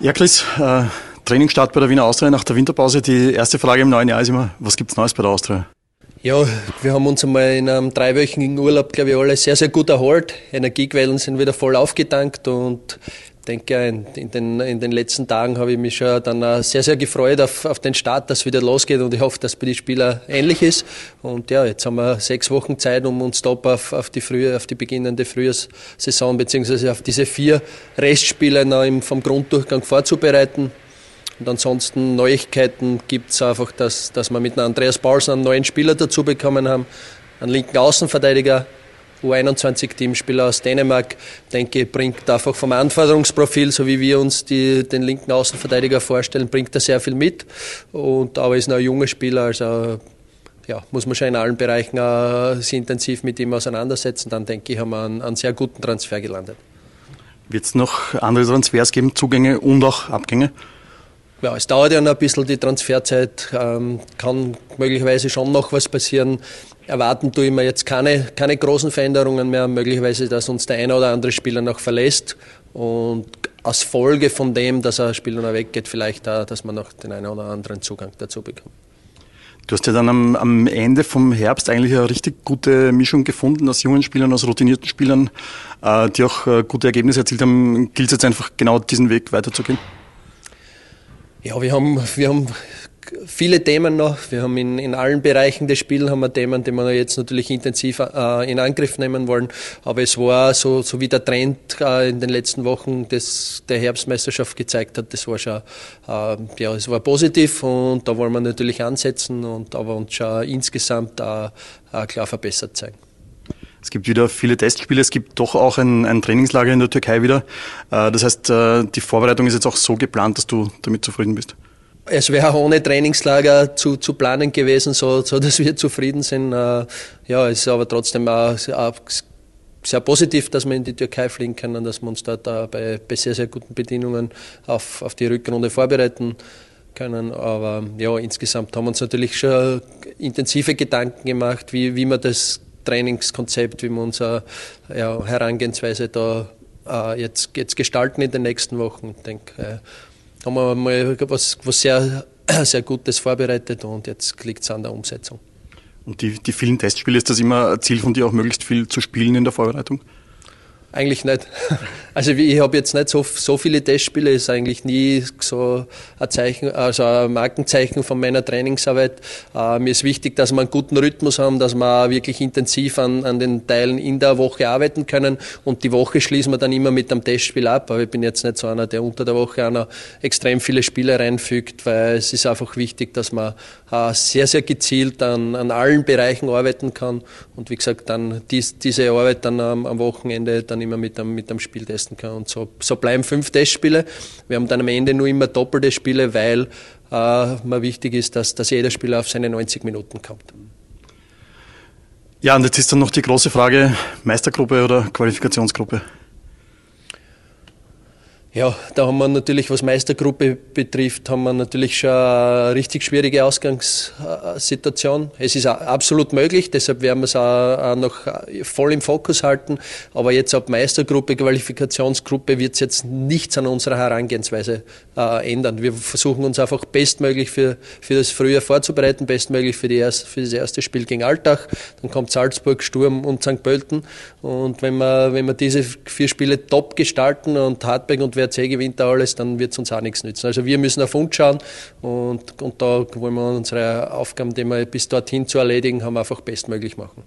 Ja, Chris, äh, Trainingsstart bei der Wiener Austria nach der Winterpause. Die erste Frage im neuen Jahr ist immer, was gibt's Neues bei der Austria? Ja, wir haben uns einmal in einem dreiwöchigen Urlaub, glaube ich, alle sehr, sehr gut erholt. Energiequellen sind wieder voll aufgetankt und denke, in, in, den, in den letzten Tagen habe ich mich schon dann sehr, sehr gefreut auf, auf den Start, dass es wieder losgeht und ich hoffe, dass bei den Spielern ähnlich ist. Und ja, jetzt haben wir sechs Wochen Zeit, um uns top auf, auf, die, frühe, auf die beginnende Frühjahrssaison beziehungsweise auf diese vier Restspiele noch im, vom Grunddurchgang vorzubereiten. Und ansonsten Neuigkeiten gibt es einfach, dass, dass wir mit Andreas Paulsen einen neuen Spieler dazu bekommen haben, einen linken Außenverteidiger, U21-Teamspieler aus Dänemark, denke bringt einfach vom Anforderungsprofil, so wie wir uns die, den linken Außenverteidiger vorstellen, bringt er sehr viel mit. Und aber ist noch ein junger Spieler, also ja, muss man schon in allen Bereichen äh, sich intensiv mit ihm auseinandersetzen. Dann denke ich, haben wir einen, einen sehr guten Transfer gelandet. Wird es noch andere Transfers geben, Zugänge und auch Abgänge? Ja, es dauert ja noch ein bisschen die Transferzeit, ähm, kann möglicherweise schon noch was passieren. Erwarten tue ich mir jetzt keine, keine großen Veränderungen mehr, möglicherweise, dass uns der eine oder andere Spieler noch verlässt und als Folge von dem, dass ein Spieler noch weggeht, vielleicht auch, dass man noch den einen oder anderen Zugang dazu bekommt. Du hast ja dann am, am, Ende vom Herbst eigentlich eine richtig gute Mischung gefunden aus jungen Spielern, aus routinierten Spielern, äh, die auch äh, gute Ergebnisse erzielt haben. Gilt es jetzt einfach genau diesen Weg weiterzugehen? Ja, wir haben, wir haben viele Themen noch. Wir haben in, in allen Bereichen des Spiels haben wir Themen, die wir jetzt natürlich intensiv äh, in Angriff nehmen wollen. Aber es war so, so wie der Trend äh, in den letzten Wochen des, der Herbstmeisterschaft gezeigt hat, das war schon, äh, ja, es war positiv und da wollen wir natürlich ansetzen und aber uns schon insgesamt äh, klar verbessert zeigen. Es gibt wieder viele Testspiele, es gibt doch auch ein, ein Trainingslager in der Türkei wieder. Äh, das heißt, äh, die Vorbereitung ist jetzt auch so geplant, dass du damit zufrieden bist. Es wäre auch ohne Trainingslager zu, zu planen gewesen, so, so dass wir zufrieden sind. Äh, ja, es ist aber trotzdem auch sehr positiv, dass wir in die Türkei fliegen können, dass wir uns dort bei, bei sehr, sehr guten Bedingungen auf, auf die Rückrunde vorbereiten können. Aber ja, insgesamt haben wir uns natürlich schon intensive Gedanken gemacht, wie, wie man das Trainingskonzept, wie wir unsere ja, Herangehensweise da äh, jetzt, jetzt gestalten in den nächsten Wochen. Ich denke, äh, haben wir mal was, was sehr, sehr Gutes vorbereitet und jetzt liegt es an der Umsetzung. Und die, die vielen Testspiele, ist das immer ein Ziel von dir, auch möglichst viel zu spielen in der Vorbereitung? Eigentlich nicht. Also ich habe jetzt nicht so, so viele Testspiele, ist eigentlich nie so ein Zeichen, also ein Markenzeichen von meiner Trainingsarbeit. Äh, mir ist wichtig, dass wir einen guten Rhythmus haben, dass wir wirklich intensiv an, an den Teilen in der Woche arbeiten können und die Woche schließen wir dann immer mit einem Testspiel ab. Aber ich bin jetzt nicht so einer, der unter der Woche einer extrem viele Spiele reinfügt, weil es ist einfach wichtig, dass man äh, sehr, sehr gezielt an, an allen Bereichen arbeiten kann und wie gesagt dann dies, diese Arbeit dann am, am Wochenende dann immer mit einem, mit einem Spiel testen kann. Und so, so bleiben fünf Testspiele. Wir haben dann am Ende nur immer doppelte Spiele, weil äh, mir wichtig ist, dass, dass jeder Spieler auf seine 90 Minuten kommt. Ja, und jetzt ist dann noch die große Frage, Meistergruppe oder Qualifikationsgruppe? Ja, da haben wir natürlich, was Meistergruppe betrifft, haben wir natürlich schon eine richtig schwierige Ausgangssituation. Es ist absolut möglich, deshalb werden wir es auch noch voll im Fokus halten. Aber jetzt ab Meistergruppe, Qualifikationsgruppe wird es jetzt nichts an unserer Herangehensweise äh, ändern. Wir versuchen uns einfach bestmöglich für, für das Frühjahr vorzubereiten, bestmöglich für, die erste, für das erste Spiel gegen Altach. Dann kommt Salzburg, Sturm und St. Pölten. Und wenn wir, wenn wir diese vier Spiele top gestalten und Hartberg und WRC gewinnt da alles, dann wird es uns auch nichts nützen. Also wir müssen auf uns schauen und, und da wollen wir unsere Aufgaben, die wir bis dorthin zu erledigen haben, einfach bestmöglich machen.